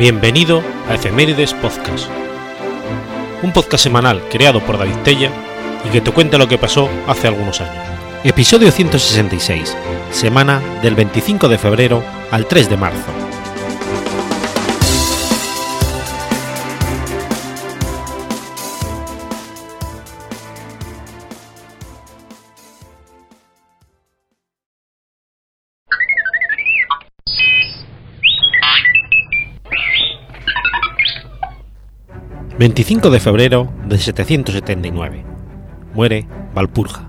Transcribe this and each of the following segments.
Bienvenido a Efemérides Podcast, un podcast semanal creado por David Tella y que te cuenta lo que pasó hace algunos años. Episodio 166, semana del 25 de febrero al 3 de marzo. 25 de febrero de 779. Muere Valpurga.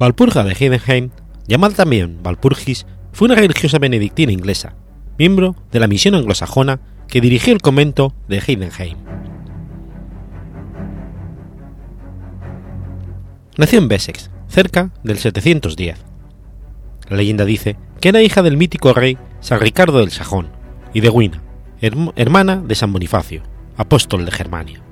Valpurga de Heidenheim, llamada también Valpurgis, fue una religiosa benedictina inglesa, miembro de la misión anglosajona que dirigió el convento de Heidenheim. Nació en Wessex, cerca del 710. La leyenda dice que era hija del mítico rey San Ricardo del Sajón y de Wina, hermana de San Bonifacio, apóstol de Germania.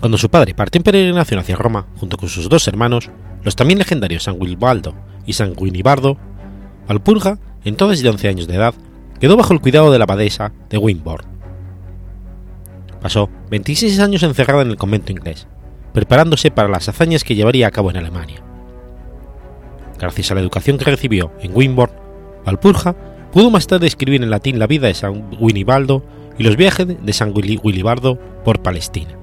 Cuando su padre partió en peregrinación hacia Roma junto con sus dos hermanos, los también legendarios San Wilbaldo y San Guinibardo, Valpurga, entonces de 11 años de edad, quedó bajo el cuidado de la abadesa de Wimborne. Pasó 26 años encerrada en el convento inglés, preparándose para las hazañas que llevaría a cabo en Alemania. Gracias a la educación que recibió en Wimborne, Valpurga Pudo más tarde escribir en latín la vida de San Winibaldo y los viajes de San Wilibardo por Palestina.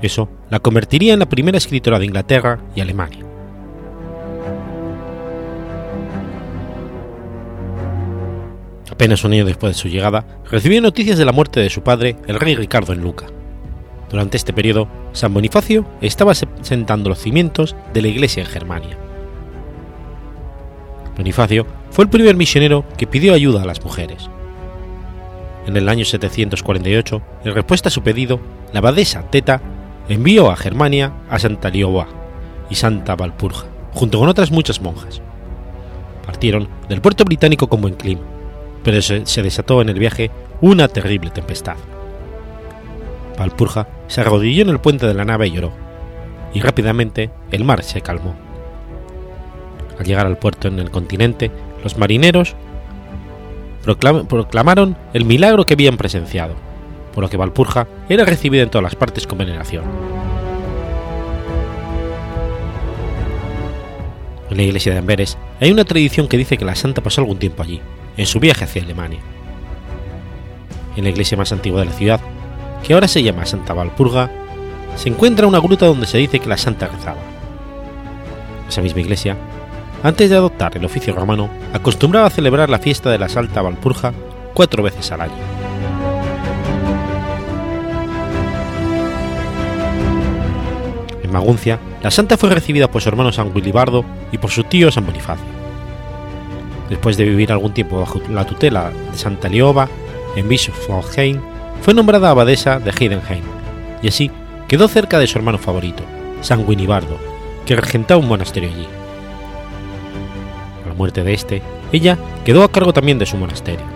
Eso la convertiría en la primera escritora de Inglaterra y Alemania. Apenas un año después de su llegada, recibió noticias de la muerte de su padre, el rey Ricardo en Luca. Durante este periodo, San Bonifacio estaba sentando los cimientos de la iglesia en Germania. Bonifacio fue el primer misionero que pidió ayuda a las mujeres. En el año 748, en respuesta a su pedido, la abadesa Teta envió a Germania a Santa Lioba y Santa Valpurga, junto con otras muchas monjas. Partieron del puerto británico con buen clima, pero se, se desató en el viaje una terrible tempestad. Valpurga se arrodilló en el puente de la nave y lloró, y rápidamente el mar se calmó. Al llegar al puerto en el continente, los marineros proclamaron el milagro que habían presenciado, por lo que Valpurga era recibida en todas las partes con veneración. En la iglesia de Amberes hay una tradición que dice que la santa pasó algún tiempo allí, en su viaje hacia Alemania. En la iglesia más antigua de la ciudad, que ahora se llama Santa Valpurga, se encuentra una gruta donde se dice que la santa rezaba. Esa misma iglesia antes de adoptar el oficio romano, acostumbraba a celebrar la fiesta de la Salta Valpurga cuatro veces al año. En Maguncia, la santa fue recibida por su hermano San Wilibardo y por su tío San Bonifacio. Después de vivir algún tiempo bajo la tutela de Santa Lioba en Bischofsheim, fue nombrada abadesa de Heidenheim, y así quedó cerca de su hermano favorito, San Winibardo, que regentaba un monasterio allí muerte de este, ella quedó a cargo también de su monasterio.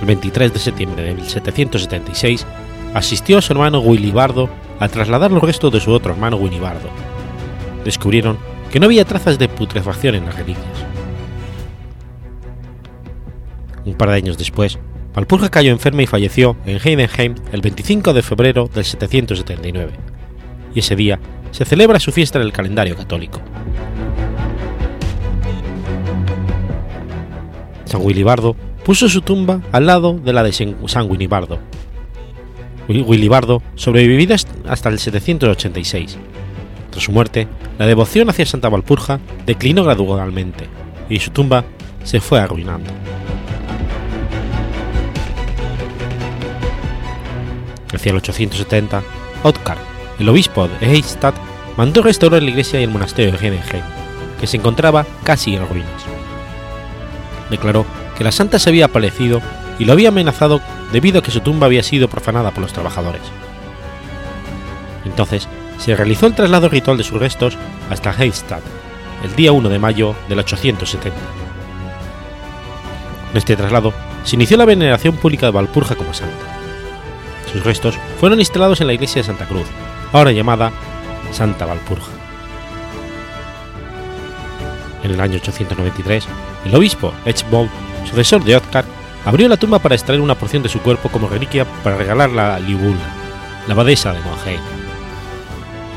El 23 de septiembre de 1776 asistió a su hermano Wilibardo a trasladar los restos de su otro hermano Winibardo. Descubrieron que no había trazas de putrefacción en las reliquias. Un par de años después, Valpurga cayó enferma y falleció en Heidenheim el 25 de febrero del 779, y ese día se celebra su fiesta en el calendario católico. San Wilibardo puso su tumba al lado de la de San Winibardo. Wilibardo sobrevivió hasta el 786. Tras su muerte, la devoción hacia Santa Valpurga declinó gradualmente y su tumba se fue arruinando. Hacia el 870, Otkar, el obispo de Eichstadt, mandó restaurar la iglesia y el monasterio de Heidenheim, que se encontraba casi en ruinas declaró que la santa se había aparecido y lo había amenazado debido a que su tumba había sido profanada por los trabajadores. Entonces se realizó el traslado ritual de sus restos hasta Heistadt, el día 1 de mayo del 870. En este traslado se inició la veneración pública de Valpurga como santa. Sus restos fueron instalados en la iglesia de Santa Cruz, ahora llamada Santa Valpurga. En el año 893, el obispo Echbold, sucesor de Othkar, abrió la tumba para extraer una porción de su cuerpo como reliquia para regalarla a Liubula, la abadesa de Monheim.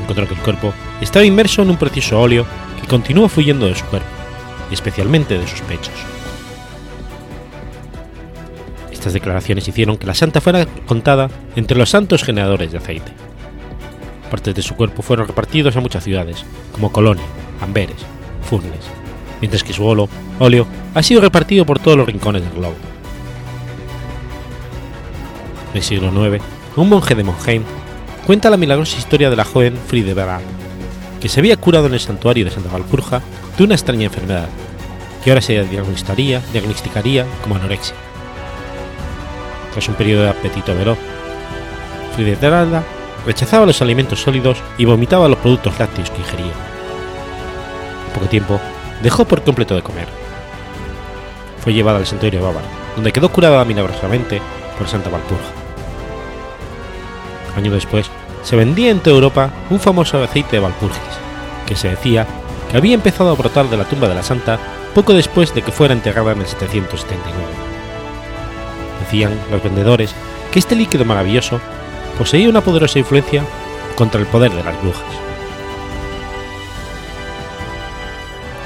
Encontró que el cuerpo estaba inmerso en un precioso óleo que continuó fluyendo de su cuerpo, y especialmente de sus pechos. Estas declaraciones hicieron que la santa fuera contada entre los santos generadores de aceite. Partes de su cuerpo fueron repartidos a muchas ciudades, como Colonia, Amberes, Mientras que su óleo, óleo ha sido repartido por todos los rincones del globo. En el siglo IX, un monje de Monheim cuenta la milagrosa historia de la joven Friedeberg, que se había curado en el santuario de Santa Valpurga de una extraña enfermedad, que ahora se diagnosticaría, diagnosticaría como anorexia. Tras un periodo de apetito veloz, Friedeberg rechazaba los alimentos sólidos y vomitaba los productos lácteos que ingería. Poco tiempo, dejó por completo de comer. Fue llevada al santuario de bávaro, donde quedó curada milagrosamente por Santa Valpurga. Año después, se vendía en toda Europa un famoso aceite de Valpurgis, que se decía que había empezado a brotar de la tumba de la santa poco después de que fuera enterrada en el 779. Decían los vendedores que este líquido maravilloso poseía una poderosa influencia contra el poder de las brujas.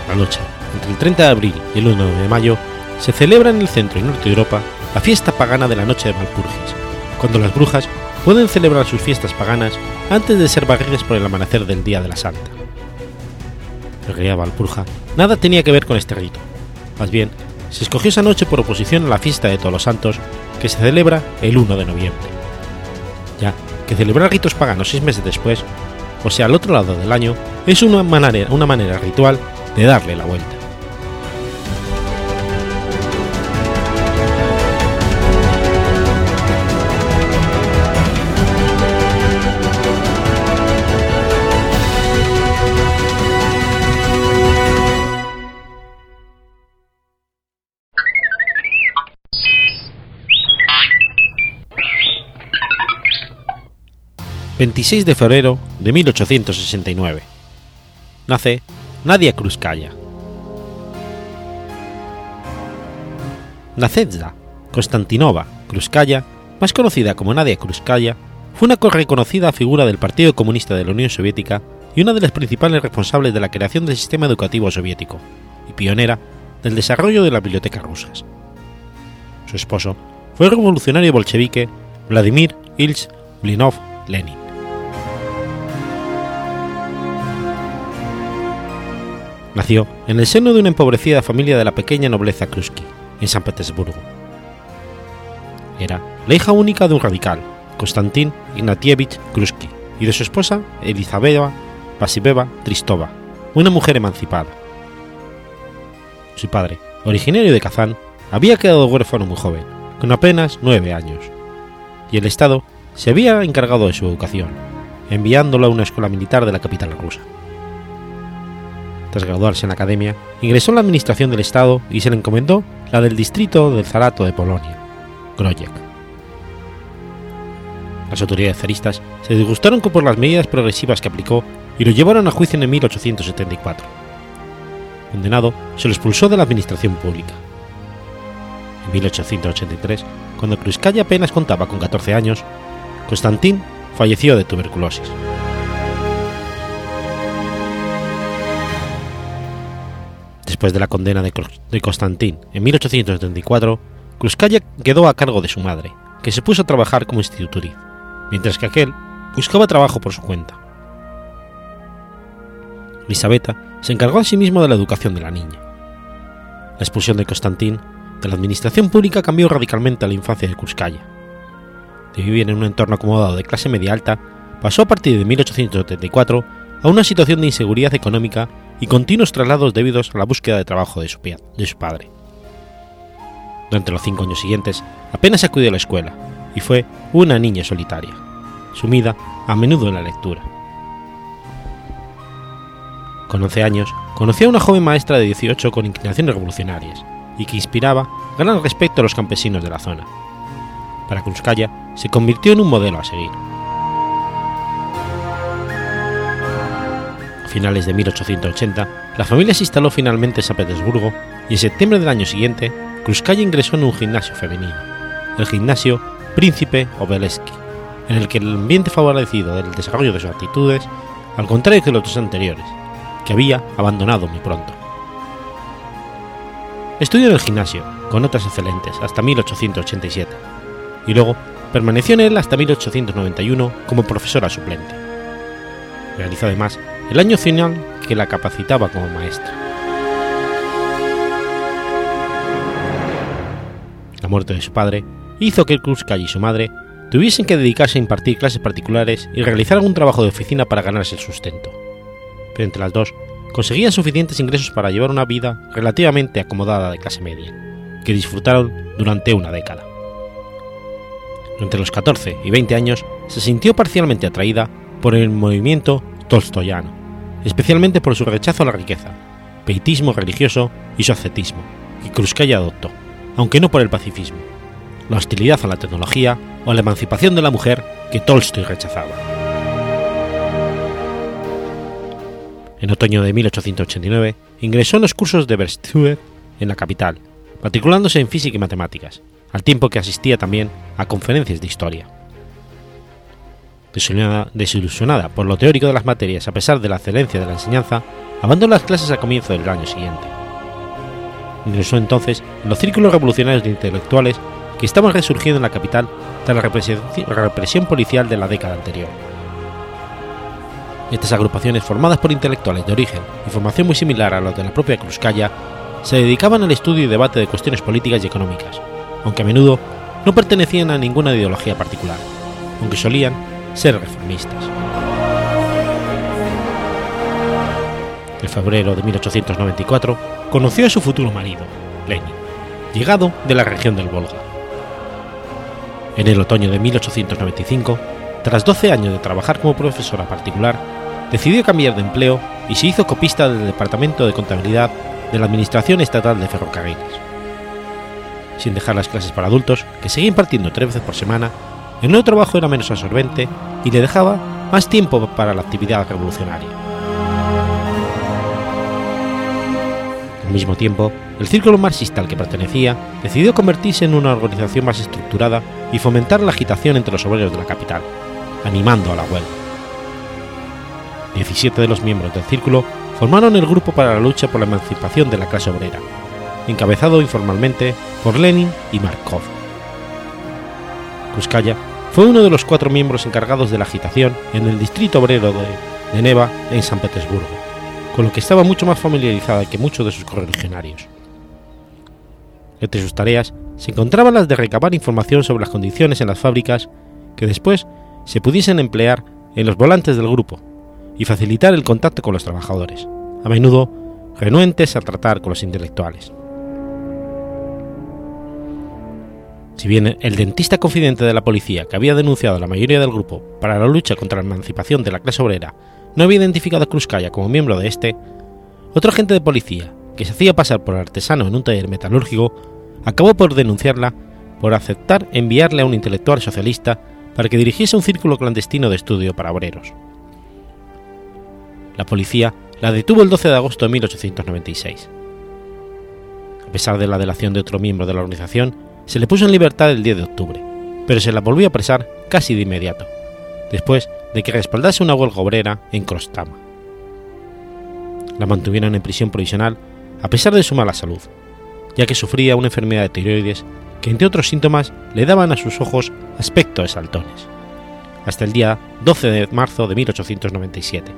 La noche. Entre el 30 de abril y el 1 de mayo se celebra en el centro y norte de Europa la fiesta pagana de la noche de Valpurgis, cuando las brujas pueden celebrar sus fiestas paganas antes de ser barridas por el amanecer del día de la Santa. En realidad nada tenía que ver con este rito, más bien se escogió esa noche por oposición a la fiesta de Todos los Santos que se celebra el 1 de noviembre, ya que celebrar ritos paganos seis meses después, o sea al otro lado del año, es una manera, una manera ritual de darle la vuelta. 26 de febrero de 1869. Nace Nadia Krúskaya. Nacedza Konstantinova Krúskaya, más conocida como Nadia Krúskaya, fue una reconocida figura del Partido Comunista de la Unión Soviética y una de las principales responsables de la creación del sistema educativo soviético, y pionera del desarrollo de las bibliotecas rusas. Su esposo fue el revolucionario bolchevique Vladimir Ilyich Blinov Lenin. Nació en el seno de una empobrecida familia de la pequeña nobleza Krusky, en San Petersburgo. Era la hija única de un radical, Konstantin Ignatievich Krusky, y de su esposa Elizabeth Vasibeva Tristova, una mujer emancipada. Su padre, originario de Kazán, había quedado huérfano muy joven, con apenas nueve años, y el Estado se había encargado de su educación, enviándolo a una escuela militar de la capital rusa. Tras graduarse en la academia, ingresó en la administración del Estado y se le encomendó la del distrito del Zarato de Polonia, Grojek. Las autoridades zaristas se disgustaron por las medidas progresivas que aplicó y lo llevaron a juicio en 1874. Condenado, se lo expulsó de la administración pública. En 1883, cuando Kruzkaya apenas contaba con 14 años, Konstantin falleció de tuberculosis. Después de la condena de Constantín en 1874, Kruzkaya quedó a cargo de su madre, que se puso a trabajar como institutriz, mientras que aquel buscaba trabajo por su cuenta. Elisabetta se encargó asimismo de la educación de la niña. La expulsión de Constantín de la administración pública cambió radicalmente a la infancia de Kruzkaya. De vivir en un entorno acomodado de clase media alta, pasó a partir de 1874 a una situación de inseguridad económica y continuos traslados debidos a la búsqueda de trabajo de su, padre. Durante los cinco años siguientes apenas acudió a la escuela y fue una niña solitaria, sumida a menudo en la lectura. Con 11 años conoció a una joven maestra de 18 con inclinaciones revolucionarias y que inspiraba gran respeto a los campesinos de la zona. Para Kunskaya se convirtió en un modelo a seguir. Finales de 1880, la familia se instaló finalmente en San Petersburgo y en septiembre del año siguiente, Krúskaya ingresó en un gimnasio femenino, el gimnasio Príncipe Obelensky, en el que el ambiente favorecido del desarrollo de sus actitudes, al contrario que los dos anteriores, que había abandonado muy pronto. Estudió en el gimnasio, con notas excelentes, hasta 1887, y luego permaneció en él hasta 1891 como profesora suplente. Realizó además el año final que la capacitaba como maestra. La muerte de su padre hizo que Krupskaya y su madre tuviesen que dedicarse a impartir clases particulares y realizar algún trabajo de oficina para ganarse el sustento. Pero entre las dos conseguían suficientes ingresos para llevar una vida relativamente acomodada de clase media, que disfrutaron durante una década. Entre los 14 y 20 años se sintió parcialmente atraída por el movimiento tolstoyano, especialmente por su rechazo a la riqueza, peitismo religioso y su ascetismo, que Krúskaya adoptó, aunque no por el pacifismo, la hostilidad a la tecnología o la emancipación de la mujer que Tolstoy rechazaba. En otoño de 1889 ingresó en los cursos de Berstuer en la capital, matriculándose en física y matemáticas, al tiempo que asistía también a conferencias de historia. Desilusionada, por lo teórico de las materias a pesar de la excelencia de la enseñanza, abandonó las clases a comienzo del año siguiente. Ingresó entonces en los círculos revolucionarios de intelectuales que estaban resurgiendo en la capital tras la represión, policial de la década anterior. Estas agrupaciones, formadas por intelectuales de origen y formación muy similar a los de la propia Krúskaya, se dedicaban al estudio y debate de cuestiones políticas y económicas, aunque a menudo no pertenecían a ninguna ideología particular, aunque solían ser reformistas. En febrero de 1894 conoció a su futuro marido, Lenin, llegado de la región del Volga. En el otoño de 1895, tras 12 años de trabajar como profesora particular, decidió cambiar de empleo y se hizo copista del Departamento de Contabilidad de la Administración Estatal de Ferrocarriles. Sin dejar las clases para adultos, que seguía impartiendo tres veces por semana, el nuevo trabajo era menos absorbente y le dejaba más tiempo para la actividad revolucionaria. Al mismo tiempo, el círculo marxista al que pertenecía decidió convertirse en una organización más estructurada y fomentar la agitación entre los obreros de la capital, animando a la huelga. 17 de los miembros del círculo formaron el Grupo para la Lucha por la Emancipación de la Clase Obrera, encabezado informalmente por Lenin y Markov. Krúskaya fue uno de los cuatro miembros encargados de la agitación en el distrito obrero de, de Neva en San Petersburgo, con lo que estaba mucho más familiarizada que muchos de sus correligionarios. Entre sus tareas se encontraban las de recabar información sobre las condiciones en las fábricas que después se pudiesen emplear en los volantes del grupo y facilitar el contacto con los trabajadores, a menudo renuentes a tratar con los intelectuales. Si bien el dentista confidente de la policía que había denunciado a la mayoría del grupo para la lucha contra la emancipación de la clase obrera no había identificado a Krúskaya como miembro de este, otro agente de policía, que se hacía pasar por artesano en un taller metalúrgico, acabó por denunciarla por aceptar enviarle a un intelectual socialista para que dirigiese un círculo clandestino de estudio para obreros. La policía la detuvo el 12 de agosto de 1896. A pesar de la delación de otro miembro de la organización, se le puso en libertad el 10 de octubre, pero se la volvió a apresar casi de inmediato, después de que respaldase una huelga obrera en Krostama. La mantuvieron en prisión provisional a pesar de su mala salud, ya que sufría una enfermedad de tiroides que entre otros síntomas le daban a sus ojos aspecto de saltones, hasta el día 12 de marzo de 1897,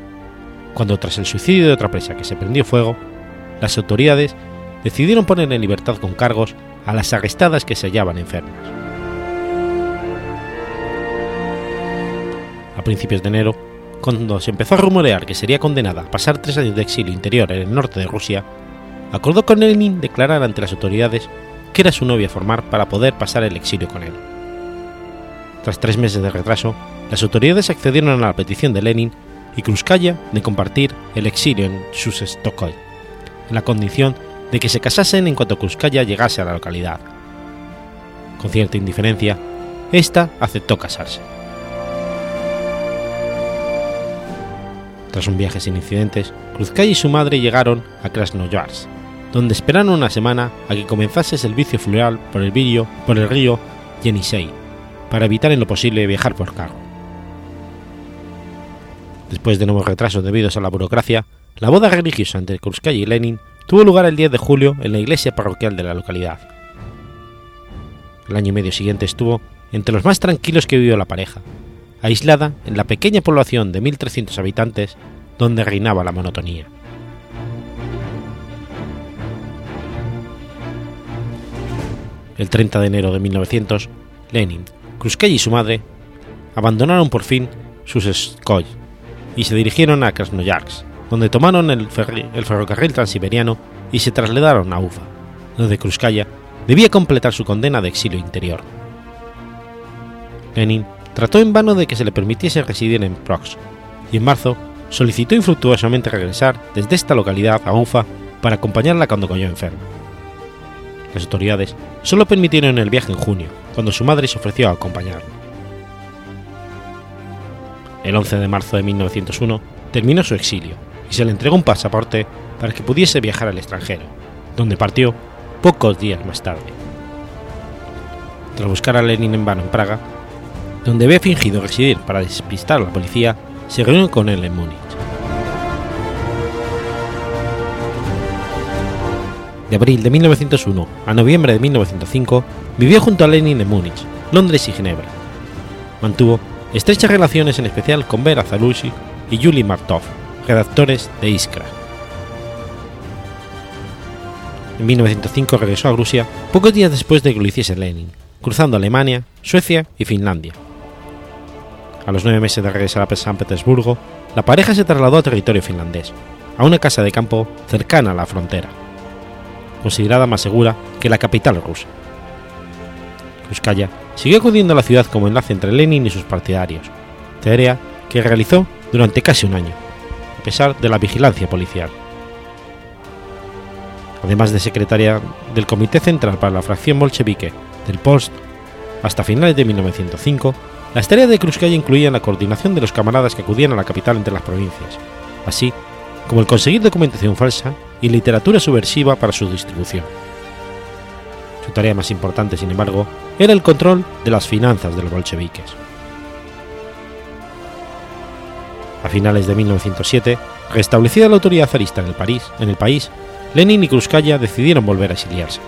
cuando tras el suicidio de otra presa que se prendió fuego, las autoridades decidieron poner en libertad con cargos a las arrestadas que se hallaban enfermas. A principios de enero, cuando se empezó a rumorear que sería condenada a pasar tres años de exilio interior en el norte de Rusia, acordó con Lenin declarar ante las autoridades que era su novia formar para poder pasar el exilio con él. Tras tres meses de retraso, las autoridades accedieron a la petición de Lenin y Krúskaya de compartir el exilio en Susestokoy, en la condición de que se casasen en cuanto Krúskaya llegase a la localidad. Con cierta indiferencia, ésta aceptó casarse. Tras un viaje sin incidentes, Kruzkaya y su madre llegaron a Krasnoyarsk, donde esperaron una semana a que comenzase el servicio fluvial por el, río, por el río Yenisei, para evitar en lo posible viajar por carro. Después de nuevos retrasos debidos a la burocracia, la boda religiosa entre Kruzkaya y Lenin tuvo lugar el 10 de julio en la iglesia parroquial de la localidad. El año y medio siguiente estuvo entre los más tranquilos que vivió la pareja, aislada en la pequeña población de 1.300 habitantes donde reinaba la monotonía. El 30 de enero de 1900, Lenin, Kruzkaya y su madre abandonaron por fin sus Skoy y se dirigieron a Krasnoyarsk, donde tomaron el, ferrocarril transiberiano y se trasladaron a Ufa, donde Kruzkaya debía completar su condena de exilio interior. Lenin trató en vano de que se le permitiese residir en Prox, y en marzo solicitó infructuosamente regresar desde esta localidad a Ufa para acompañarla cuando cayó enferma. Las autoridades solo permitieron el viaje en junio, cuando su madre se ofreció a acompañarlo. El 11 de marzo de 1901 terminó su exilio y se le entregó un pasaporte para que pudiese viajar al extranjero, donde partió pocos días más tarde. Tras buscar a Lenin en vano en Praga, donde había fingido residir para despistar a la policía, se reunió con él en Múnich. De abril de 1901 a noviembre de 1905 vivió junto a Lenin en Múnich, Londres y Ginebra. Mantuvo estrechas relaciones en especial con Vera Zalushi y Yuli Martov, redactores de Iskra. En 1905 regresó a Rusia pocos días después de que lo hiciese Lenin, cruzando Alemania, Suecia y Finlandia. A los nueve meses de regresar a San Petersburgo, la pareja se trasladó a territorio finlandés, a una casa de campo cercana a la frontera, considerada más segura que la capital rusa. Kruzkaya siguió acudiendo a la ciudad como enlace entre Lenin y sus partidarios, tarea que realizó durante casi un año, a pesar de la vigilancia policial. Además de secretaria del Comité Central para la Fracción Bolchevique del Post, hasta finales de 1905, las tareas de Kruzkaya incluían la coordinación de los camaradas que acudían a la capital entre las provincias, así como el conseguir documentación falsa y literatura subversiva para su distribución. Su tarea más importante, sin embargo, era el control de las finanzas de los bolcheviques. A finales de 1907, restablecida la autoridad zarista en el, país, Lenin y Kruzkaya decidieron volver a exiliarse.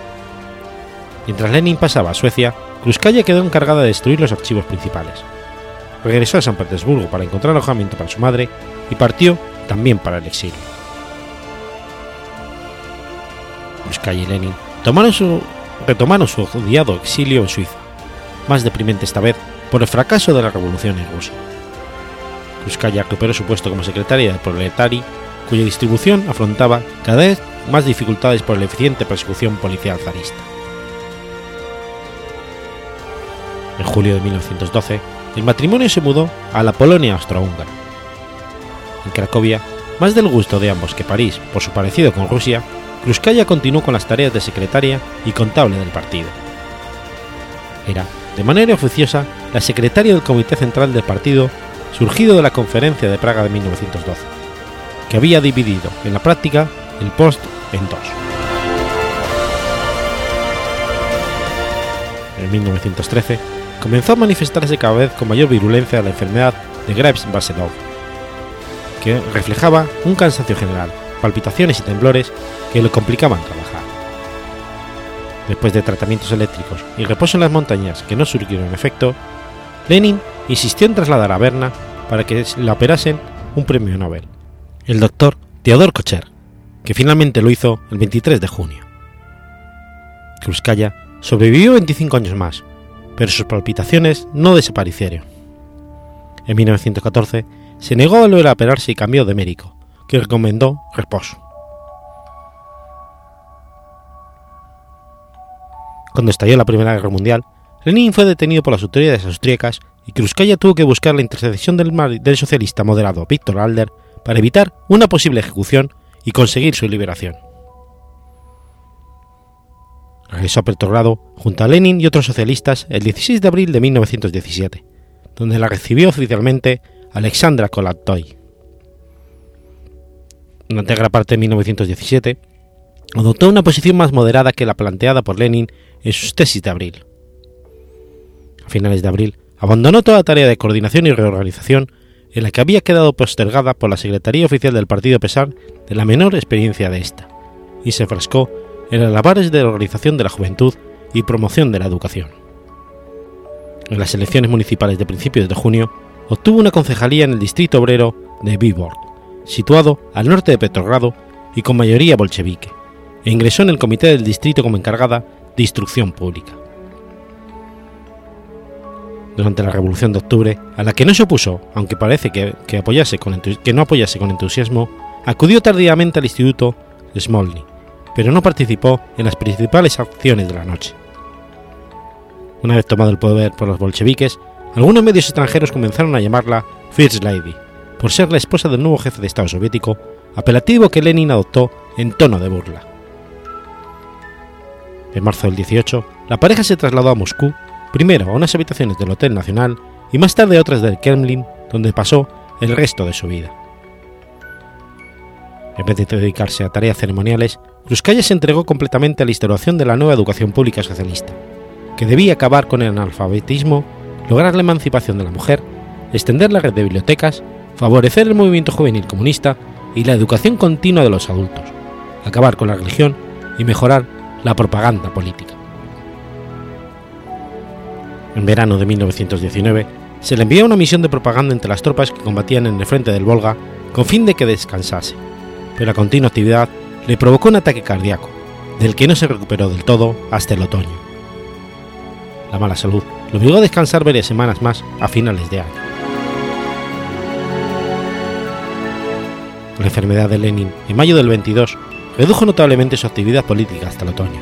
Mientras Lenin pasaba a Suecia, Kruzkaya quedó encargada de destruir los archivos principales. Regresó a San Petersburgo para encontrar alojamiento para su madre y partió también para el exilio. Kruzkaya y Lenin tomaron su, retomaron su odiado exilio en Suiza, más deprimente esta vez por el fracaso de la revolución en Rusia. Kruzkaya recuperó su puesto como secretaria del Proletari, cuya distribución afrontaba cada vez más dificultades por la eficiente persecución policial zarista. En julio de 1912, el matrimonio se mudó a la Polonia austrohúngara. En Cracovia, más del gusto de ambos que París por su parecido con Rusia, Kruzkaya continuó con las tareas de secretaria y contable del partido. Era, de manera oficiosa, la secretaria del Comité Central del partido surgido de la Conferencia de Praga de 1912, que había dividido en la práctica el post en dos. En 1913 comenzó a manifestarse cada vez con mayor virulencia la enfermedad de Graves-Baselov, que reflejaba un cansancio general, palpitaciones y temblores que le complicaban trabajar. Después de tratamientos eléctricos y reposo en las montañas que no surgieron efecto, Lenin insistió en trasladar a Berna para que le operasen un premio Nobel, el doctor Theodor Kocher, que finalmente lo hizo el 23 de junio. Kruzkaya sobrevivió 25 años más, pero sus palpitaciones no desaparecieron. En 1914 se negó a volver a operarse y cambió de médico, que recomendó reposo. Cuando estalló la Primera Guerra Mundial, Lenin fue detenido por las autoridades austríacas y Kruzkaya tuvo que buscar la intercesión del, socialista moderado Víctor Alder para evitar una posible ejecución y conseguir su liberación. Regresó a Petrogrado junto a Lenin y otros socialistas el 16 de abril de 1917, donde la recibió oficialmente Alexandra Kolattoy. Durante gran parte de 1917, adoptó una posición más moderada que la planteada por Lenin en sus tesis de abril. Finales de abril, abandonó toda tarea de coordinación y reorganización en la que había quedado postergada por la Secretaría Oficial del Partido pesar de la menor experiencia de esta, y se frascó en las labores de organización de la juventud y promoción de la educación. En las elecciones municipales de principios de junio, obtuvo una concejalía en el distrito obrero de Viborg, situado al norte de Petrogrado y con mayoría bolchevique, e ingresó en el comité del distrito como encargada de instrucción pública. Durante la Revolución de Octubre, a la que no se opuso, aunque parece que, que, apoyase con que no apoyase con entusiasmo, acudió tardíamente al Instituto Smolny, pero no participó en las principales acciones de la noche. Una vez tomado el poder por los bolcheviques, algunos medios extranjeros comenzaron a llamarla First Lady, por ser la esposa del nuevo jefe de Estado soviético, apelativo que Lenin adoptó en tono de burla. En marzo del 18, la pareja se trasladó a Moscú, primero a unas habitaciones del Hotel Nacional y más tarde a otras del Kremlin, donde pasó el resto de su vida. En vez de dedicarse a tareas ceremoniales, Kruskaya se entregó completamente a la instauración de la nueva educación pública socialista, que debía acabar con el analfabetismo, lograr la emancipación de la mujer, extender la red de bibliotecas, favorecer el movimiento juvenil comunista y la educación continua de los adultos, acabar con la religión y mejorar la propaganda política. En verano de 1919 se le envió una misión de propaganda entre las tropas que combatían en el frente del Volga con fin de que descansase, pero la continua actividad le provocó un ataque cardíaco, del que no se recuperó del todo hasta el otoño. La mala salud lo obligó a descansar varias semanas más a finales de año. La enfermedad de Lenin en mayo del 22 redujo notablemente su actividad política hasta el otoño,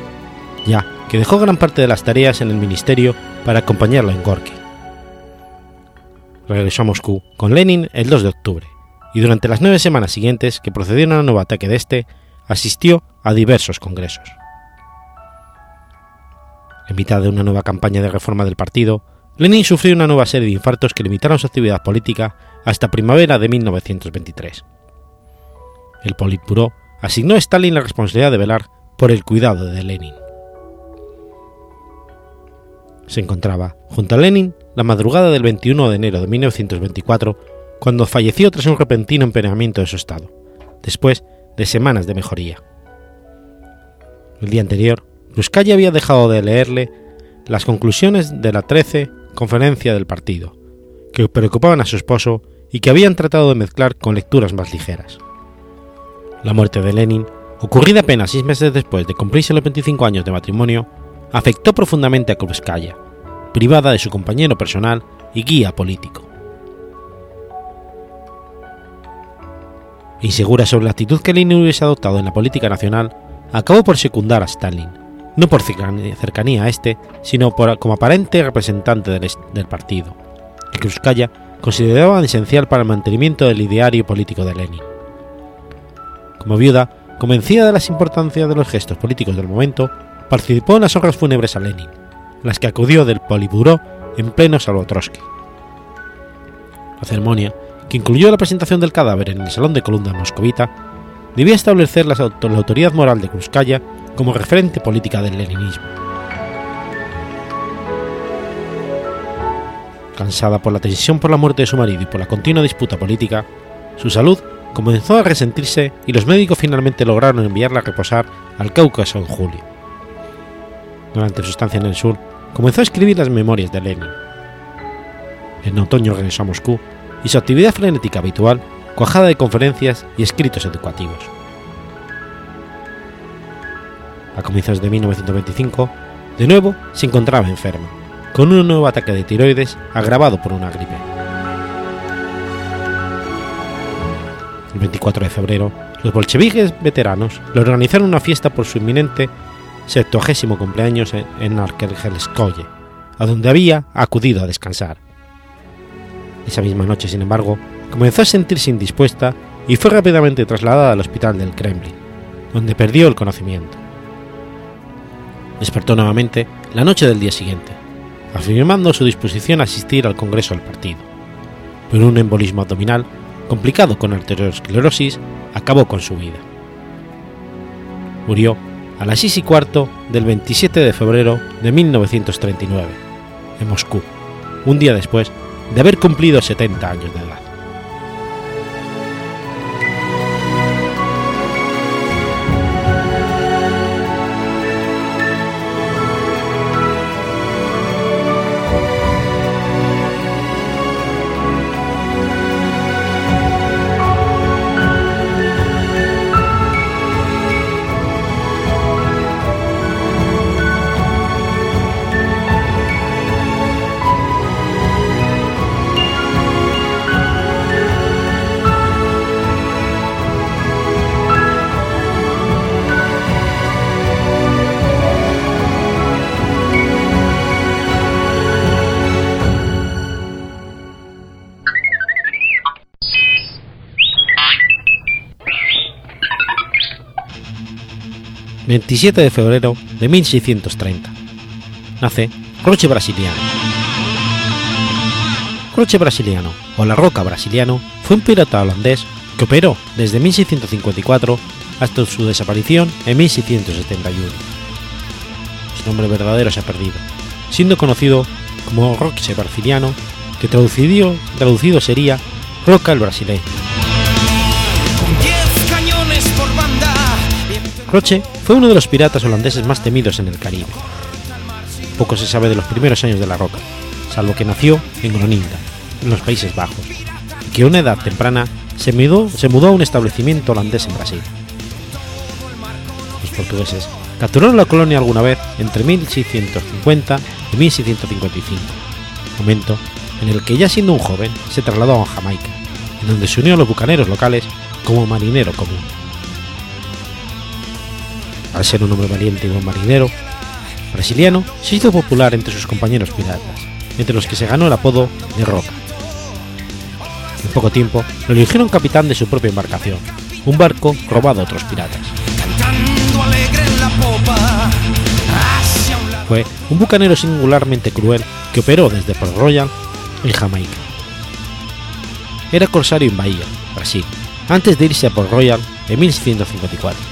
ya que dejó gran parte de las tareas en el ministerio para acompañarlo en Gorky. Regresó a Moscú con Lenin el 2 de octubre, y durante las nueve semanas siguientes que procedieron al nuevo ataque de este, asistió a diversos congresos. En mitad de una nueva campaña de reforma del partido, Lenin sufrió una nueva serie de infartos que limitaron su actividad política hasta primavera de 1923. El Politburó asignó a Stalin la responsabilidad de velar por el cuidado de Lenin. Se encontraba junto a Lenin la madrugada del 21 de enero de 1924, cuando falleció tras un repentino empeoramiento de su estado, después de semanas de mejoría. El día anterior, Ruskaya había dejado de leerle las conclusiones de la 13 conferencia del partido, que preocupaban a su esposo y que habían tratado de mezclar con lecturas más ligeras. La muerte de Lenin, ocurrida apenas seis meses después de cumplirse los 25 años de matrimonio, afectó profundamente a Krupskaya, privada de su compañero personal y guía político. Insegura sobre la actitud que Lenin hubiese adoptado en la política nacional, acabó por secundar a Stalin, no por cercanía a este, sino como aparente representante del, partido, que Krupskaya consideraba esencial para el mantenimiento del ideario político de Lenin. Como viuda, convencida de las importancias de los gestos políticos del momento, participó en las honras fúnebres a Lenin, las que acudió del Politburó en pleno Salvo Trotsky. La ceremonia, que incluyó la presentación del cadáver en el Salón de Columna moscovita, debía establecer la, autoridad moral de Krupskaya como referente política del leninismo. Cansada por la tensión por la muerte de su marido y por la continua disputa política, su salud comenzó a resentirse y los médicos finalmente lograron enviarla a reposar al Cáucaso en julio. Durante su estancia en el sur, comenzó a escribir las memorias de Lenin. En otoño regresó a Moscú y su actividad frenética habitual, cuajada de conferencias y escritos educativos. A comienzos de 1925, de nuevo se encontraba enferma, con un nuevo ataque de tiroides agravado por una gripe. El 24 de febrero, los bolcheviques veteranos le organizaron una fiesta por su inminente septuagésimo cumpleaños en Arkelgelskoye, a donde había acudido a descansar. Esa misma noche, sin embargo, comenzó a sentirse indispuesta y fue rápidamente trasladada al hospital del Kremlin, donde perdió el conocimiento. Despertó nuevamente la noche del día siguiente, afirmando su disposición a asistir al Congreso del partido, pero un embolismo abdominal, complicado con arteriosclerosis, acabó con su vida. Murió a las 6 y cuarto del 27 de febrero de 1939, en Moscú, un día después de haber cumplido 70 años de edad. 27 de febrero de 1630. Nace Croce Brasiliano. Croce Brasiliano, o la Roca Brasiliano, fue un pirata holandés que operó desde 1654 hasta su desaparición en 1671. Su nombre verdadero se ha perdido, siendo conocido como Roque Brasiliano, que traducido, traducido sería Roca el Brasileño. Roche fue uno de los piratas holandeses más temidos en el Caribe. Poco se sabe de los primeros años de la Roca, salvo que nació en Groninga, en los Países Bajos, y que a una edad temprana se mudó, se mudó a un establecimiento holandés en Brasil. Los portugueses capturaron la colonia alguna vez entre 1650 y 1655, momento en el que ya siendo un joven se trasladó a Jamaica, en donde se unió a los bucaneros locales como marinero común al ser un hombre valiente y buen marinero, brasiliano se hizo popular entre sus compañeros piratas, entre los que se ganó el apodo de Roca. En poco tiempo lo eligieron capitán de su propia embarcación, un barco robado a otros piratas. Fue un bucanero singularmente cruel que operó desde Port Royal en Jamaica. Era corsario en Bahía, Brasil, antes de irse a Port Royal en 1654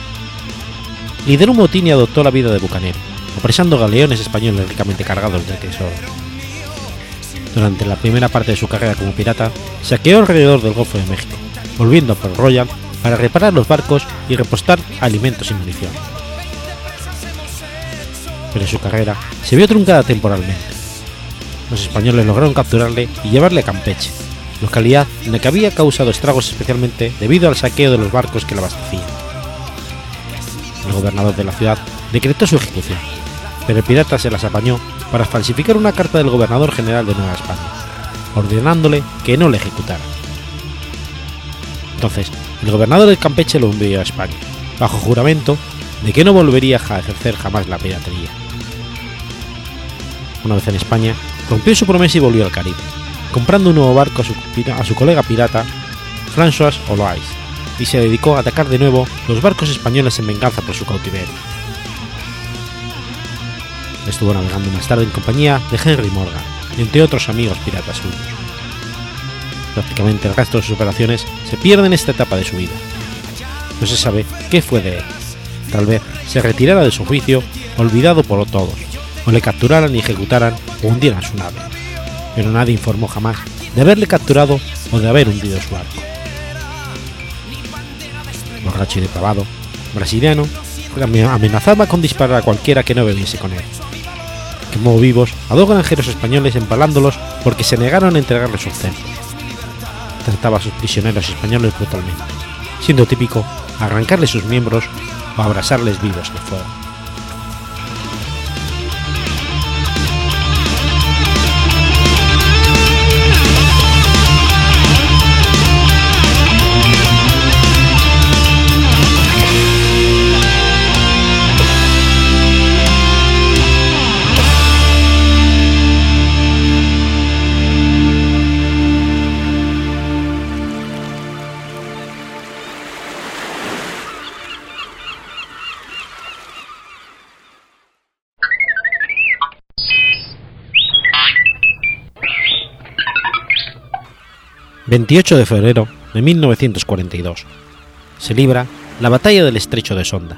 lideró motín y adoptó la vida de bucanero, apresando galeones españoles ricamente cargados de tesoro. Durante la primera parte de su carrera como pirata, saqueó alrededor del Golfo de México, volviendo a Royal para reparar los barcos y repostar alimentos y munición. Pero su carrera se vio truncada temporalmente. Los españoles lograron capturarle y llevarle a Campeche, localidad en la que había causado estragos especialmente debido al saqueo de los barcos que la abastecían el gobernador de la ciudad decretó su ejecución, pero el pirata se las apañó para falsificar una carta del gobernador general de Nueva España, ordenándole que no le ejecutara. Entonces, el gobernador del Campeche lo envió a España, bajo juramento de que no volvería a ejercer jamás la piratería. Una vez en España, rompió su promesa y volvió al Caribe, comprando un nuevo barco a su, a su colega pirata, François Olois, y se dedicó a atacar de nuevo los barcos españoles en venganza por su cautiverio. Estuvo navegando más tarde en compañía de Henry Morgan, entre otros amigos piratas suyos. Prácticamente el resto de sus operaciones se pierde en esta etapa de su vida. No se sabe qué fue de él. Tal vez se retirara de su juicio, olvidado por todos, o le capturaran y ejecutaran o hundieran su nave. Pero nadie informó jamás de haberle capturado o de haber hundido su barco borracho y depravado, brasiliano, amenazaba con disparar a cualquiera que no bebiese con él. Quemó vivos a dos granjeros españoles empalándolos porque se negaron a entregarle sus cenas. Trataba a sus prisioneros españoles brutalmente, siendo típico arrancarles sus miembros o abrasarles vivos de fuego. 28 de febrero de 1942. se libra la batalla del estrecho de Sonda.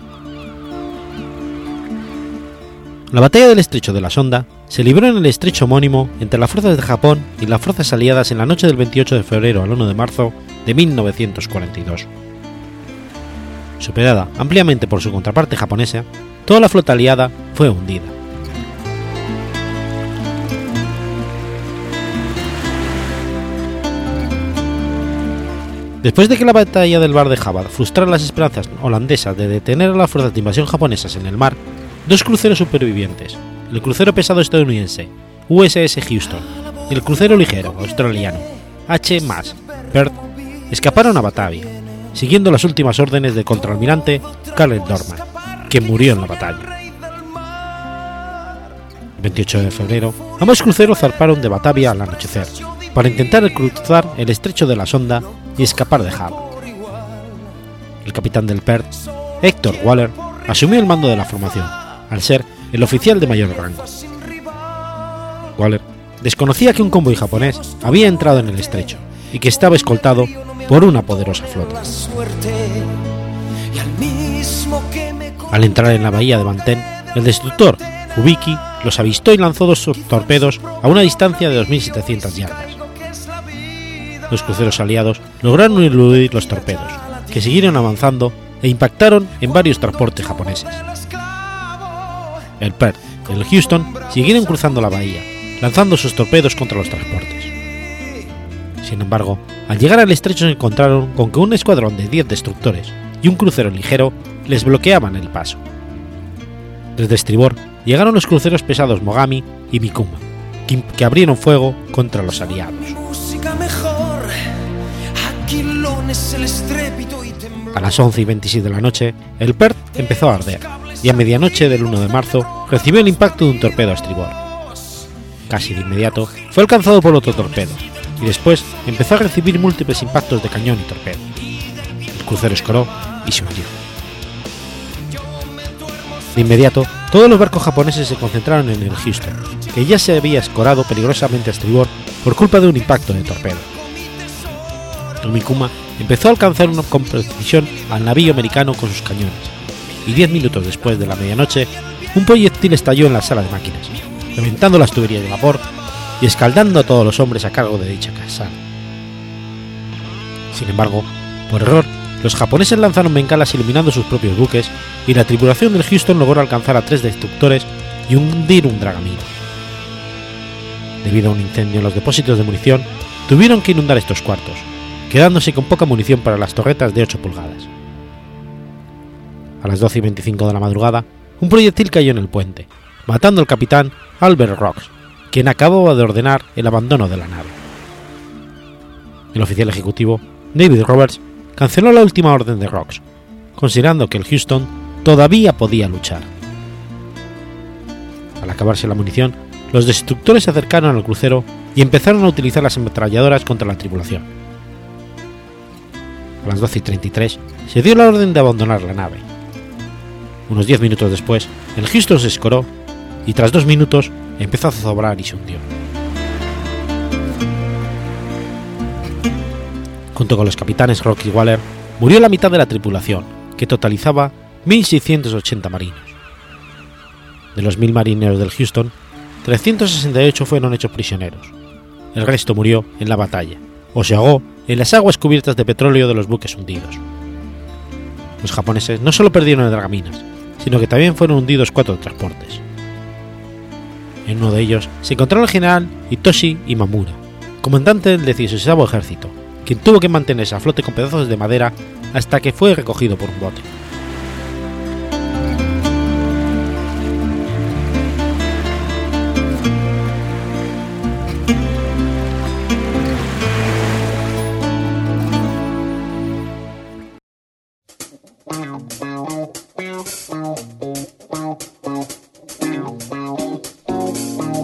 La batalla del estrecho de la Sonda se libró en el estrecho homónimo entre las fuerzas de Japón y las fuerzas aliadas en la noche del 28 de febrero al 1 de marzo de 1942. Superada ampliamente por su contraparte japonesa, toda la flota aliada fue hundida. Después de que la batalla del Bar de Java frustrara las esperanzas holandesas de detener a las fuerzas de invasión japonesas en el mar, dos cruceros supervivientes, el crucero pesado estadounidense USS Houston y el crucero ligero australiano H.M.A.S. Perth, escaparon a Batavia, siguiendo las últimas órdenes del contraalmirante Caleb Dorman, quien murió en la batalla. El 28 de febrero, ambos cruceros zarparon de Batavia al anochecer, para intentar cruzar el estrecho de la Sonda y escapar de Java. El capitán del Perth, Héctor Waller, asumió el mando de la formación, al ser el oficial de mayor rango. Waller desconocía que un convoy japonés había entrado en el estrecho y que estaba escoltado por una poderosa flota. Al entrar en la bahía de Banten, el destructor Fubiki los avistó y lanzó dos torpedos a una distancia de 2.700 yardas. Los cruceros aliados lograron eludir los torpedos, que siguieron avanzando e impactaron en varios transportes japoneses. El Perth y el Houston siguieron cruzando la bahía, lanzando sus torpedos contra los transportes. Sin embargo, al llegar al estrecho se encontraron con que un escuadrón de 10 destructores y un crucero ligero les bloqueaban el paso. Desde estribor llegaron los cruceros pesados Mogami y Mikuma, que abrieron fuego contra los aliados. A las 11 y 26 de la noche, el Perth empezó a arder y a medianoche del 1 de marzo recibió el impacto de un torpedo a estribor. Casi de inmediato fue alcanzado por otro torpedo y después empezó a recibir múltiples impactos de cañón y torpedo. El crucero escoró y se hundió. De inmediato, todos los barcos japoneses se concentraron en el Houston, que ya se había escorado peligrosamente a estribor por culpa de un impacto de torpedo. El Mikuma empezó a alcanzar una con precisión al navío americano con sus cañones, y diez minutos después de la medianoche, un proyectil estalló en la sala de máquinas, reventando las tuberías de vapor y escaldando a todos los hombres a cargo de dicha casa. Sin embargo, por error, los japoneses lanzaron bengalas iluminando sus propios buques y la tripulación del Houston logró alcanzar a tres destructores y hundir un dragamino. Debido a un incendio en los depósitos de munición, tuvieron que inundar estos cuartos, quedándose con poca munición para las torretas de 8 pulgadas. A las 12 y 25 de la madrugada, un proyectil cayó en el puente, matando al capitán Albert Rocks, quien acababa de ordenar el abandono de la nave. El oficial ejecutivo, David Roberts, canceló la última orden de Rocks, considerando que el Houston todavía podía luchar. Al acabarse la munición, los destructores se acercaron al crucero y empezaron a utilizar las ametralladoras contra la tripulación. A las 12 y 33 se dio la orden de abandonar la nave. Unos 10 minutos después, el Houston se escoró y tras dos minutos empezó a zozobrar y se hundió. Junto con los capitanes Rocky Waller, murió la mitad de la tripulación, que totalizaba 1.680 marinos. De los 1.000 marineros del Houston, 368 fueron hechos prisioneros. El resto murió en la batalla, o se ahogó en las aguas cubiertas de petróleo de los buques hundidos. Los japoneses no solo perdieron el Dragaminas, sino que también fueron hundidos cuatro transportes. En uno de ellos se encontró el general Hitoshi Imamura, comandante del 16 Ejército, quien tuvo que mantenerse a flote con pedazos de madera hasta que fue recogido por un bote.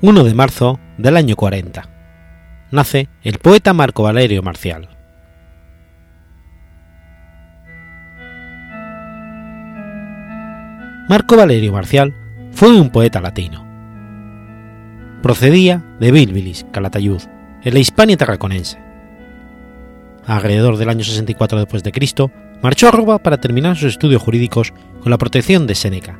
...1 de marzo del año 40 nace el poeta Marco Valerio Marcial. Marco Valerio Marcial fue un poeta latino. Procedía de Bilbilis, Calatayud, en la Hispania tarraconense. Alrededor del año 64 después de Cristo, marchó a Roma para terminar sus estudios jurídicos con la protección de Séneca,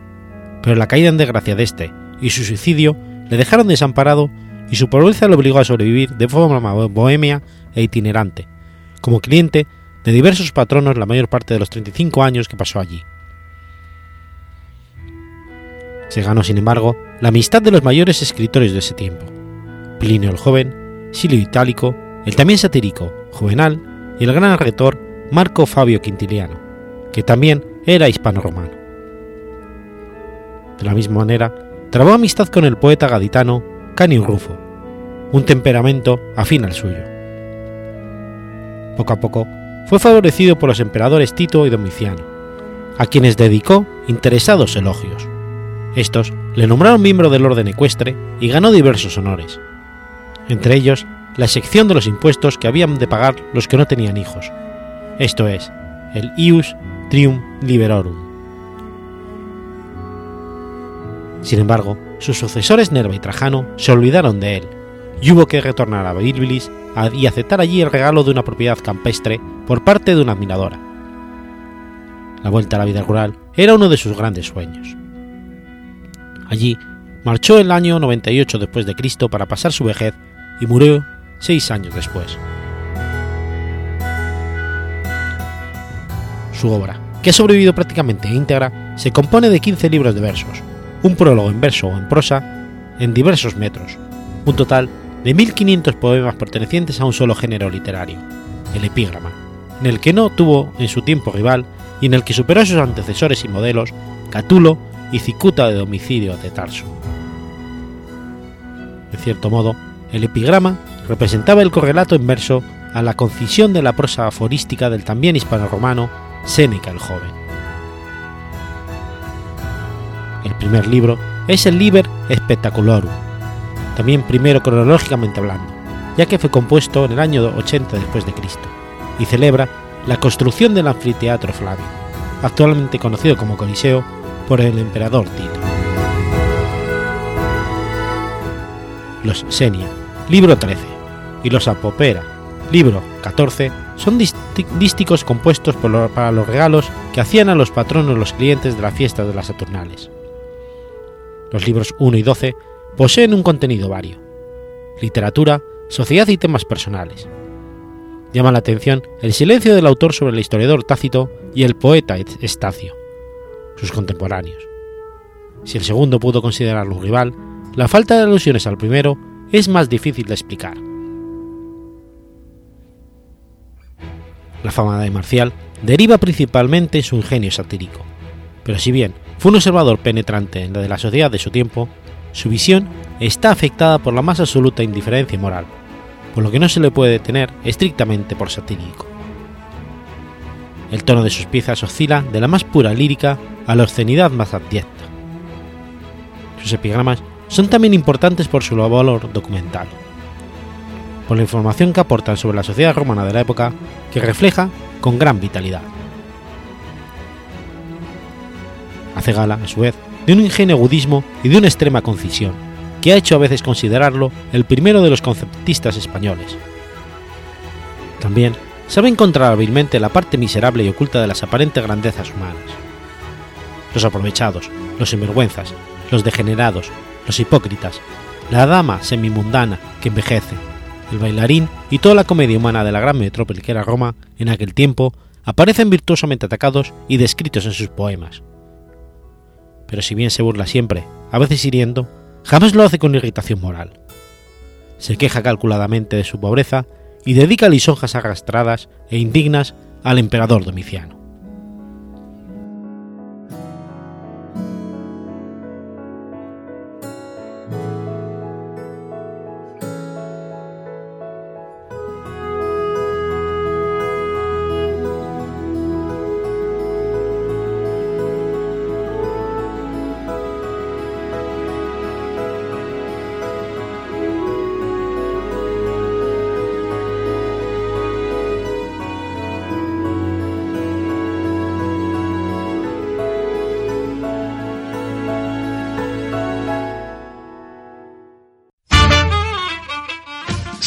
pero la caída en desgracia de este y su suicidio le dejaron desamparado y su pobreza le obligó a sobrevivir de forma bohemia e itinerante, como cliente de diversos patronos la mayor parte de los 35 años que pasó allí. Se ganó, sin embargo, la amistad de los mayores escritores de ese tiempo, Plinio el Joven, Silio Itálico, el también satírico Juvenal y el gran rector Marco Fabio Quintiliano, que también era hispano-romano. De la misma manera, trabó amistad con el poeta gaditano Canio Rufo, un temperamento afín al suyo. Poco a poco fue favorecido por los emperadores Tito y Domiciano, a quienes dedicó interesados elogios. Estos le nombraron miembro del orden ecuestre y ganó diversos honores, entre ellos la excepción de los impuestos que habían de pagar los que no tenían hijos, esto es, el ius trium liberorum. Sin embargo, sus sucesores Nerva y Trajano se olvidaron de él, y hubo que retornar a Bilbilis y aceptar allí el regalo de una propiedad campestre por parte de una admiradora. La vuelta a la vida rural era uno de sus grandes sueños. Allí marchó el año 98 después de Cristo para pasar su vejez y murió seis años después. Su obra, que ha sobrevivido prácticamente íntegra, se compone de 15 libros de versos, un prólogo en verso o en prosa, en diversos metros, un total de 1500 poemas pertenecientes a un solo género literario, el epígrama, en el que no tuvo en su tiempo rival y en el que superó a sus antecesores y modelos Catulo y Cicuta de domicilio de Tarso. De cierto modo, el epigrama representaba el correlato en verso a la concisión de la prosa aforística del también hispano-romano Séneca el Joven. El primer libro es el Liber Spectacularum, también primero cronológicamente hablando, ya que fue compuesto en el año 80 después de Cristo y celebra la construcción del anfiteatro Flavio, actualmente conocido como Coliseo por el emperador Tito. Los Senia, libro 13, y los Apopera, libro 14, son dísticos compuestos para los regalos que hacían a los patronos los clientes de la fiesta de las Saturnales. Los libros 1 y 12 poseen un contenido vario. Literatura, sociedad y temas personales. Llama la atención el silencio del autor sobre el historiador Tácito y el poeta Estacio, sus contemporáneos. Si el segundo pudo considerarlo un rival, la falta de alusiones al primero es más difícil de explicar. La fama de Marcial deriva principalmente en su ingenio satírico, pero si bien fue un observador penetrante en la de la sociedad de su tiempo, su visión está afectada por la más absoluta indiferencia moral, por lo que no se le puede detener estrictamente por satírico. El tono de sus piezas oscila de la más pura lírica a la obscenidad más abyecta. Sus epigramas son también importantes por su valor documental, por la información que aportan sobre la sociedad romana de la época que refleja con gran vitalidad. Hace gala, a su vez, de un ingenio agudismo y de una extrema concisión, que ha hecho a veces considerarlo el primero de los conceptistas españoles. También sabe encontrar hábilmente la parte miserable y oculta de las aparentes grandezas humanas. Los aprovechados, los sinvergüenzas, los degenerados, los hipócritas, la dama semimundana que envejece, el bailarín y toda la comedia humana de la gran metrópoli que era Roma en aquel tiempo aparecen virtuosamente atacados y descritos en sus poemas. Pero si bien se burla siempre, a veces hiriendo, jamás lo hace con irritación moral. Se queja calculadamente de su pobreza y dedica lisonjas arrastradas e indignas al emperador Domiciano.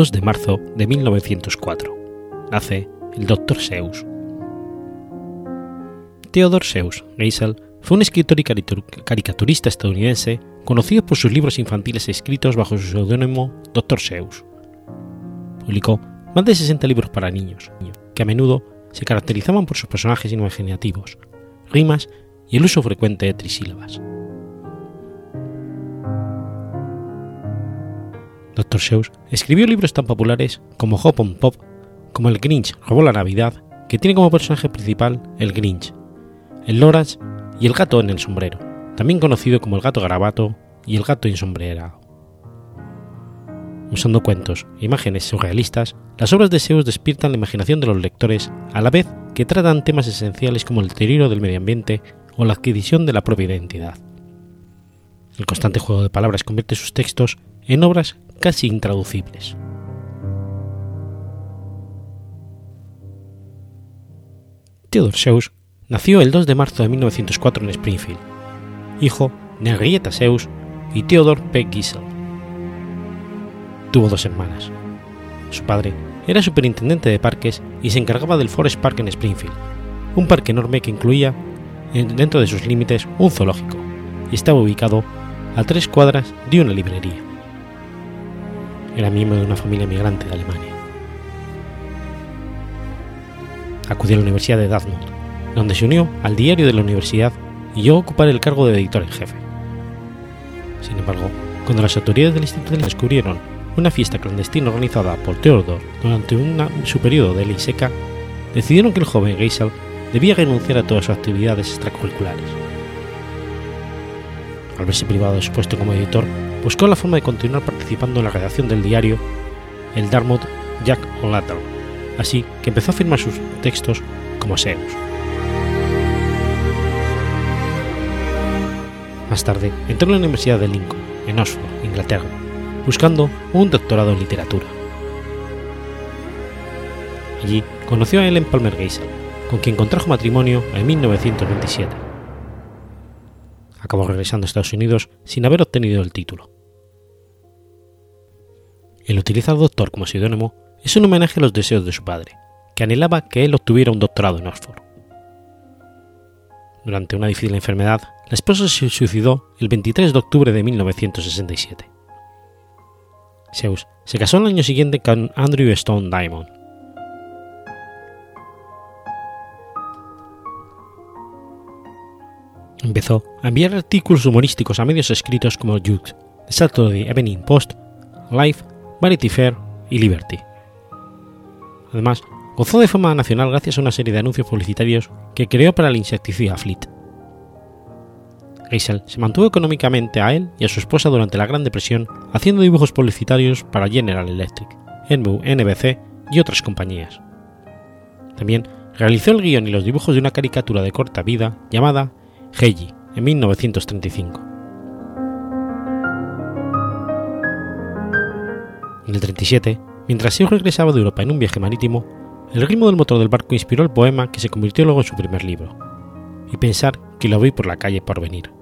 2 de marzo de 1904. Nace el Dr. Seuss. Theodore Seuss Geisel fue un escritor y caricaturista estadounidense conocido por sus libros infantiles escritos bajo su seudónimo Dr. Seuss. Publicó más de 60 libros para niños, que a menudo se caracterizaban por sus personajes imaginativos, rimas y el uso frecuente de trisílabas. Dr. Seuss escribió libros tan populares como Hop on Pop, como El Grinch robó la Navidad, que tiene como personaje principal el Grinch, el Lorax y el gato en el sombrero, también conocido como el gato garabato y el gato ensombrerado. Usando cuentos e imágenes surrealistas, las obras de Seuss despiertan la imaginación de los lectores a la vez que tratan temas esenciales como el deterioro del medio ambiente o la adquisición de la propia identidad. El constante juego de palabras convierte sus textos en obras casi intraducibles. Theodore Seuss nació el 2 de marzo de 1904 en Springfield, hijo de Henrietta Seuss y Theodore P. Giesel. Tuvo dos hermanas. Su padre era superintendente de parques y se encargaba del Forest Park en Springfield, un parque enorme que incluía dentro de sus límites un zoológico y estaba ubicado a tres cuadras de una librería era miembro de una familia migrante de Alemania. Acudió a la Universidad de Dartmouth, donde se unió al diario de la universidad y llegó a ocupar el cargo de editor en jefe. Sin embargo, cuando las autoridades del instituto descubrieron una fiesta clandestina organizada por Theodor durante su periodo de ley seca, decidieron que el joven Geisel debía renunciar a todas sus actividades extracurriculares. Al verse privado de su puesto como editor, buscó la forma de continuar participando en la redacción del diario el Dartmouth Jack O'Lantern, así que empezó a firmar sus textos como Seuss. Más tarde entró en la Universidad de Lincoln, en Oxford, Inglaterra, buscando un doctorado en literatura. Allí conoció a Ellen Palmer Geisel, con quien contrajo matrimonio en 1927 acabó regresando a Estados Unidos sin haber obtenido el título. El utilizar doctor como seudónimo es un homenaje a los deseos de su padre, que anhelaba que él obtuviera un doctorado en Oxford. Durante una difícil enfermedad, la esposa se suicidó el 23 de octubre de 1967. Seuss se casó el año siguiente con Andrew Stone Diamond, Empezó a enviar artículos humorísticos a medios escritos como Youth, The Saturday Evening Post, Life, Vanity Fair y Liberty. Además, gozó de fama nacional gracias a una serie de anuncios publicitarios que creó para el insecticida Fleet. Geisel se mantuvo económicamente a él y a su esposa durante la Gran Depresión haciendo dibujos publicitarios para General Electric, NBC y otras compañías. También realizó el guion y los dibujos de una caricatura de corta vida llamada Heiji en 1935. En el 37, mientras Seuss regresaba de Europa en un viaje marítimo, el ritmo del motor del barco inspiró el poema que se convirtió luego en su primer libro, y pensar que lo vi por la calle por venir.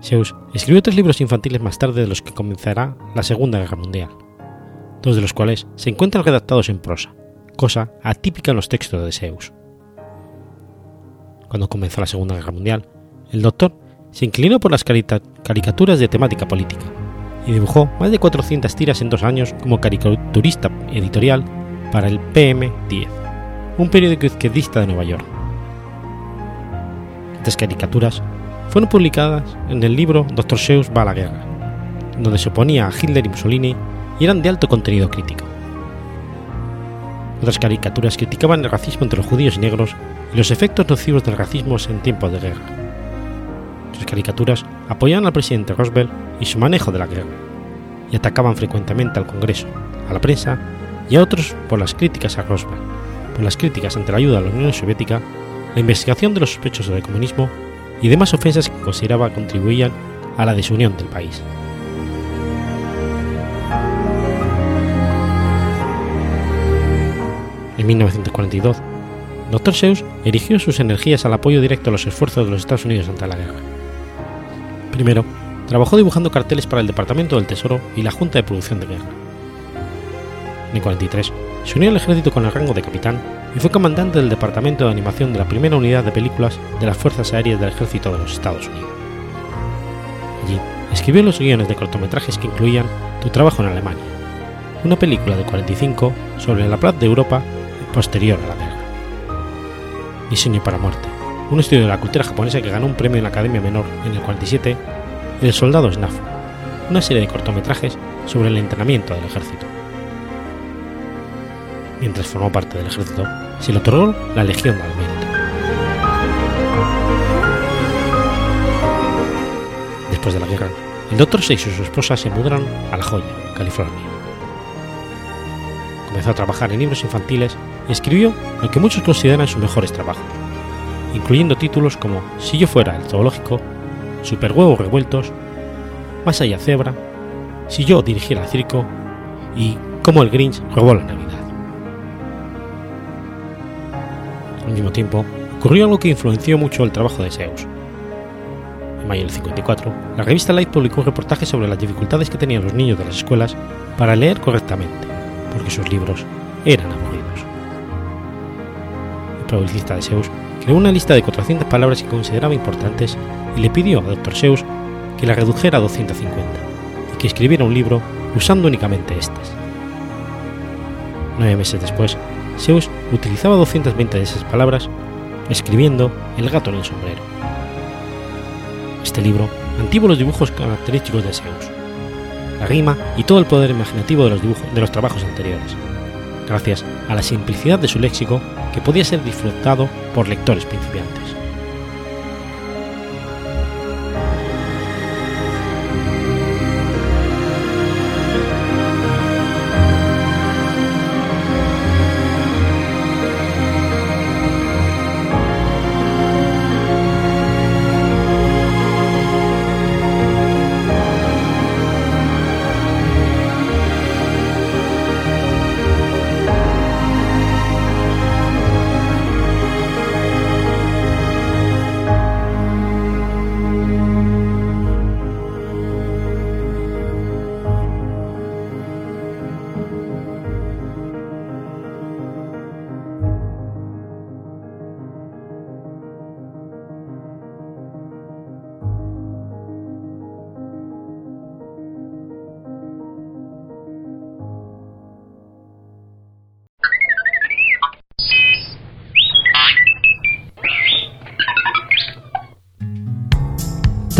Seuss escribió tres libros infantiles más tarde de los que comenzará la Segunda Guerra Mundial, dos de los cuales se encuentran redactados en prosa, cosa atípica en los textos de Seuss. Cuando comenzó la Segunda Guerra Mundial, el doctor se inclinó por las caricaturas de temática política y dibujó más de 400 tiras en dos años como caricaturista editorial para el PM-10, un periódico izquierdista de Nueva York. Estas caricaturas fueron publicadas en el libro Dr. Seuss va a la guerra, donde se oponía a Hitler y Mussolini y eran de alto contenido crítico. Otras caricaturas criticaban el racismo entre los judíos y negros y los efectos nocivos del racismo en tiempos de guerra. Sus caricaturas apoyaban al presidente Roosevelt y su manejo de la guerra, y atacaban frecuentemente al Congreso, a la prensa y a otros por las críticas a Roosevelt, por las críticas ante la ayuda a la Unión Soviética, la investigación de los sospechosos del comunismo y demás ofensas que consideraba contribuían a la desunión del país. En 1942, Dr. Seuss erigió sus energías al apoyo directo a los esfuerzos de los Estados Unidos ante la guerra. Primero, trabajó dibujando carteles para el Departamento del Tesoro y la Junta de Producción de Guerra. En el 43, se unió al ejército con el rango de capitán y fue comandante del Departamento de Animación de la primera unidad de películas de las Fuerzas Aéreas del Ejército de los Estados Unidos. Allí escribió los guiones de cortometrajes que incluían Tu trabajo en Alemania, una película de 45 sobre la plaza de Europa posterior a la guerra. Diseño para muerte, un estudio de la cultura japonesa que ganó un premio en la Academia Menor en el 47, y El Soldado Snafu, una serie de cortometrajes sobre el entrenamiento del ejército. Mientras formó parte del ejército, se le otorgó la Legión al Mérito. Después de la guerra, el Dr. Seuss y su esposa se mudaron a La Joya, California. Comenzó a trabajar en libros infantiles y escribió lo que muchos consideran sus mejores trabajos, incluyendo títulos como Si yo fuera el zoológico, Super huevos revueltos, Más allá cebra, Si yo dirigiera el circo y Cómo el Grinch robó la Navidad. Al mismo tiempo, ocurrió algo que influenció mucho el trabajo de Seuss. En mayo del 54, la revista Life publicó un reportaje sobre las dificultades que tenían los niños de las escuelas para leer correctamente, porque sus libros eran aburridos. El publicista de Seuss creó una lista de 400 palabras que consideraba importantes y le pidió a Dr. Seuss que la redujera a 250 y que escribiera un libro usando únicamente estas. Nueve meses después, Seuss utilizaba 220 de esas palabras escribiendo El gato en el sombrero. Este libro mantuvo los dibujos característicos de Seuss, la rima y todo el poder imaginativo de los, dibujos, de los trabajos anteriores, gracias a la simplicidad de su léxico que podía ser disfrutado por lectores principiantes.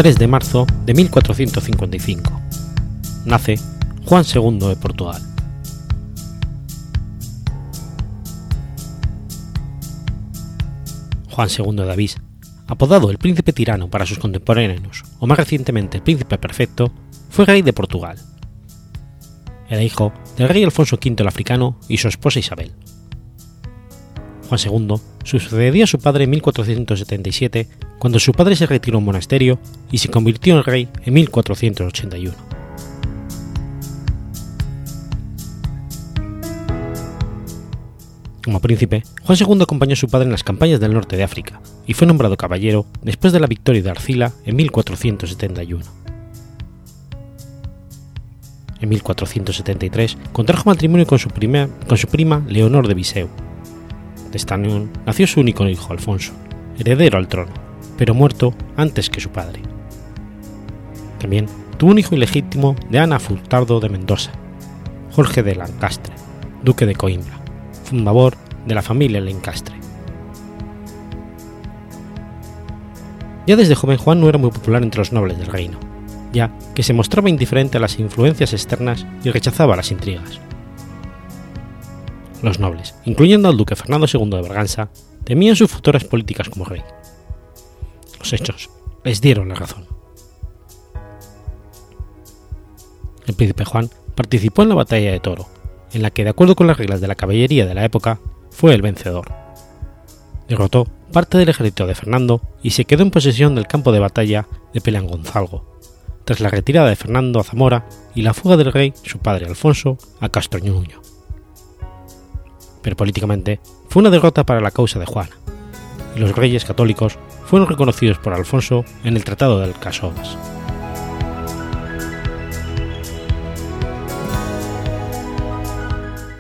...3 de marzo de 1455. Nace Juan II de Portugal. Juan II de Avís, apodado el príncipe tirano para sus contemporáneos, o más recientemente el príncipe perfecto, fue rey de Portugal. Era hijo del rey Alfonso V el Africano y su esposa Isabel. Juan II sucedió a su padre en 1477 cuando su padre se retiró a un monasterio y se convirtió en rey en 1481. Como príncipe, Juan II acompañó a su padre en las campañas del norte de África y fue nombrado caballero después de la victoria de Arcila en 1471. En 1473 contrajo matrimonio con su, prima, con su prima Leonor de Viseu. De esta unión nació su único hijo Alfonso, heredero al trono, pero muerto antes que su padre. También tuvo un hijo ilegítimo de Ana Furtado de Mendoza, Jorge de Lancastre, duque de Coimbra, fundador de la familia Lencastre. Ya desde joven Juan no era muy popular entre los nobles del reino, ya que se mostraba indiferente a las influencias externas y rechazaba las intrigas. Los nobles, incluyendo al duque Fernando II de Braganza, temían sus futuras políticas como rey. Los hechos les dieron la razón. El príncipe Juan participó en la batalla de Toro, en la que, de acuerdo con las reglas de la caballería de la época, fue el vencedor. Derrotó parte del ejército de Fernando y se quedó en posesión del campo de batalla de Pelangonzalgo, tras la retirada de Fernando a Zamora y la fuga del rey, su padre Alfonso, a Castroñuño. Pero políticamente fue una derrota para la causa de Juana, y los reyes católicos fueron reconocidos por Alfonso en el Tratado de Alcasovas.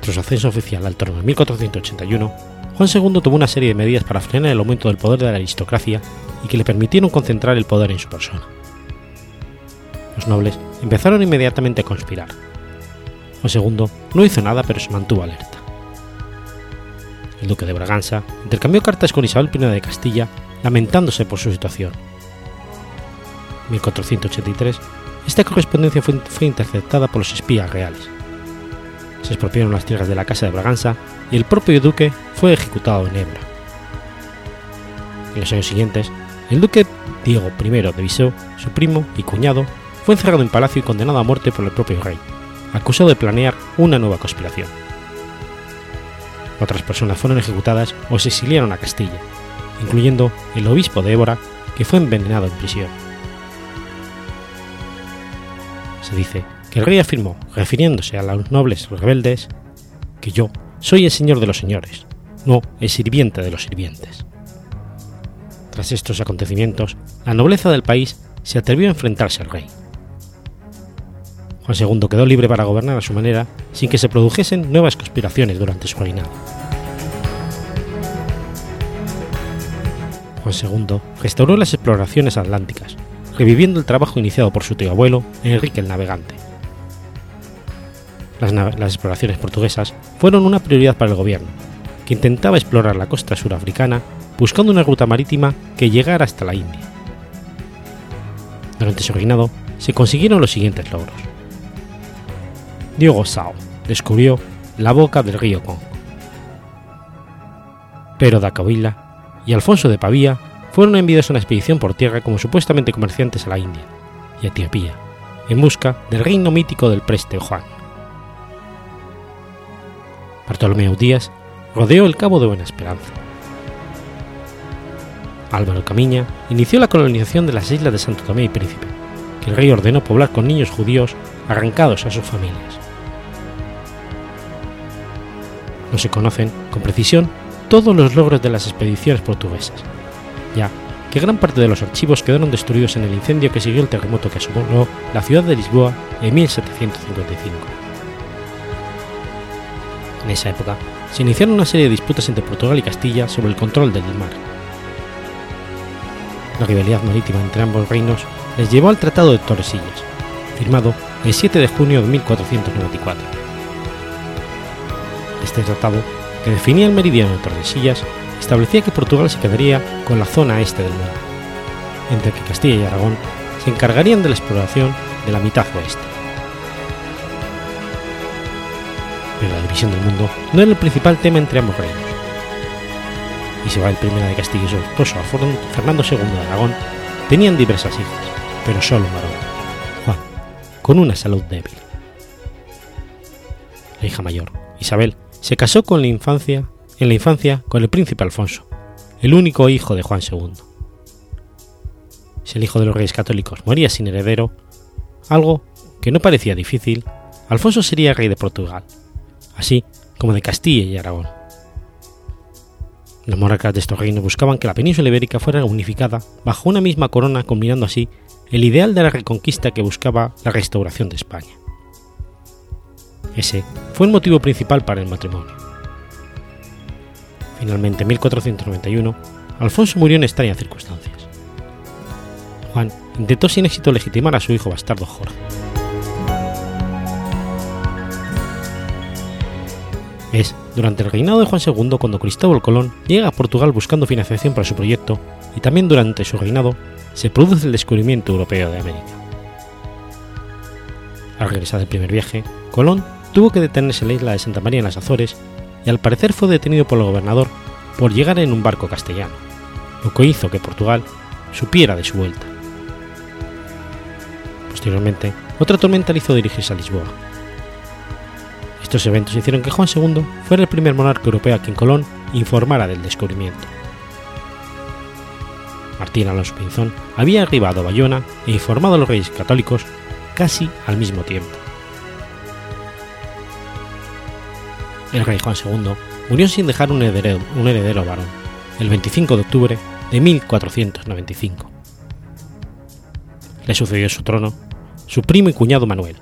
Tras su ascenso oficial al trono en 1481, Juan II tomó una serie de medidas para frenar el aumento del poder de la aristocracia y que le permitieron concentrar el poder en su persona. Los nobles empezaron inmediatamente a conspirar. Juan II no hizo nada pero se mantuvo alerta. El duque de Braganza intercambió cartas con Isabel I de Castilla lamentándose por su situación. En 1483, esta correspondencia fue, interceptada por los espías reales. Se expropiaron las tierras de la Casa de Braganza y el propio duque fue ejecutado en Ebra. En los años siguientes, el duque Diego I de Viseu, su primo y cuñado, fue encerrado en palacio y condenado a muerte por el propio rey, acusado de planear una nueva conspiración. Otras personas fueron ejecutadas o se exiliaron a Castilla, incluyendo el obispo de Évora, que fue envenenado en prisión. Se dice que el rey afirmó, refiriéndose a los nobles rebeldes, que yo soy el señor de los señores, no el sirviente de los sirvientes. Tras estos acontecimientos, la nobleza del país se atrevió a enfrentarse al rey. Juan II quedó libre para gobernar a su manera sin que se produjesen nuevas conspiraciones durante su reinado. Juan II restauró las exploraciones atlánticas, reviviendo el trabajo iniciado por su tío abuelo, Enrique el Navegante. Las, exploraciones portuguesas fueron una prioridad para el gobierno, que intentaba explorar la costa surafricana buscando una ruta marítima que llegara hasta la India. Durante su reinado se consiguieron los siguientes logros. Diogo Sao descubrió la boca del río Congo. Pero da y Alfonso de Pavía fueron enviados a una expedición por tierra como supuestamente comerciantes a la India y Etiopía, en busca del reino mítico del preste Juan. Bartolomeo Díaz rodeó el Cabo de Buena Esperanza. Álvaro Camiña inició la colonización de las islas de Santo Tomé y Príncipe, que el rey ordenó poblar con niños judíos arrancados a sus familias. No se conocen con precisión todos los logros de las expediciones portuguesas, ya que gran parte de los archivos quedaron destruidos en el incendio que siguió el terremoto que asomó la ciudad de Lisboa en 1755. En esa época se iniciaron una serie de disputas entre Portugal y Castilla sobre el control del mar. La rivalidad marítima entre ambos reinos les llevó al Tratado de Torresillas, firmado el 7 de junio de 1494. Este tratado, que definía el meridiano de Tordesillas, establecía que Portugal se quedaría con la zona este del mundo, entre que Castilla y Aragón se encargarían de la exploración de la mitad oeste. Pero la división del mundo no era el principal tema entre ambos reinos. Isabel I de Castilla y su esposo Fernando II de Aragón tenían diversas hijas, pero solo un varón, con una salud débil. La hija mayor, Isabel, se casó con la infancia en la infancia con el príncipe Alfonso, el único hijo de Juan II. Si el hijo de los reyes católicos moría sin heredero, algo que no parecía difícil, Alfonso sería rey de Portugal, así como de Castilla y Aragón. Los monarcas de estos reinos buscaban que la península ibérica fuera unificada bajo una misma corona, combinando así el ideal de la reconquista que buscaba la restauración de España. Ese fue el motivo principal para el matrimonio. Finalmente, en 1491, Alfonso murió en extrañas circunstancias. Juan intentó sin éxito legitimar a su hijo bastardo Jorge. Es durante el reinado de Juan II cuando Cristóbal Colón llega a Portugal buscando financiación para su proyecto y también durante su reinado se produce el descubrimiento europeo de América. Al regresar del primer viaje, Colón tuvo que detenerse en la isla de Santa María en las Azores y al parecer fue detenido por el gobernador por llegar en un barco castellano, lo que hizo que Portugal supiera de su vuelta. Posteriormente, otra tormenta le hizo dirigirse a Lisboa. Estos eventos hicieron que Juan II fuera el primer monarca europeo a quien Colón informara del descubrimiento. Martín Alonso Pinzón había arribado a Bayona e informado a los reyes católicos casi al mismo tiempo. El rey Juan II murió sin dejar un heredero, varón, el 25 de octubre de 1495. Le sucedió su trono su primo y cuñado Manuel.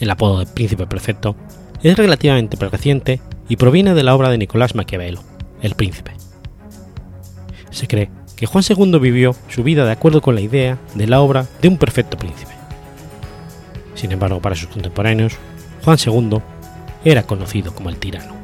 El apodo de príncipe perfecto es relativamente reciente y proviene de la obra de Nicolás Maquiavelo, El Príncipe. Se cree que Juan II vivió su vida de acuerdo con la idea de la obra de un perfecto príncipe. Sin embargo, para sus contemporáneos, Juan II era conocido como el tirano.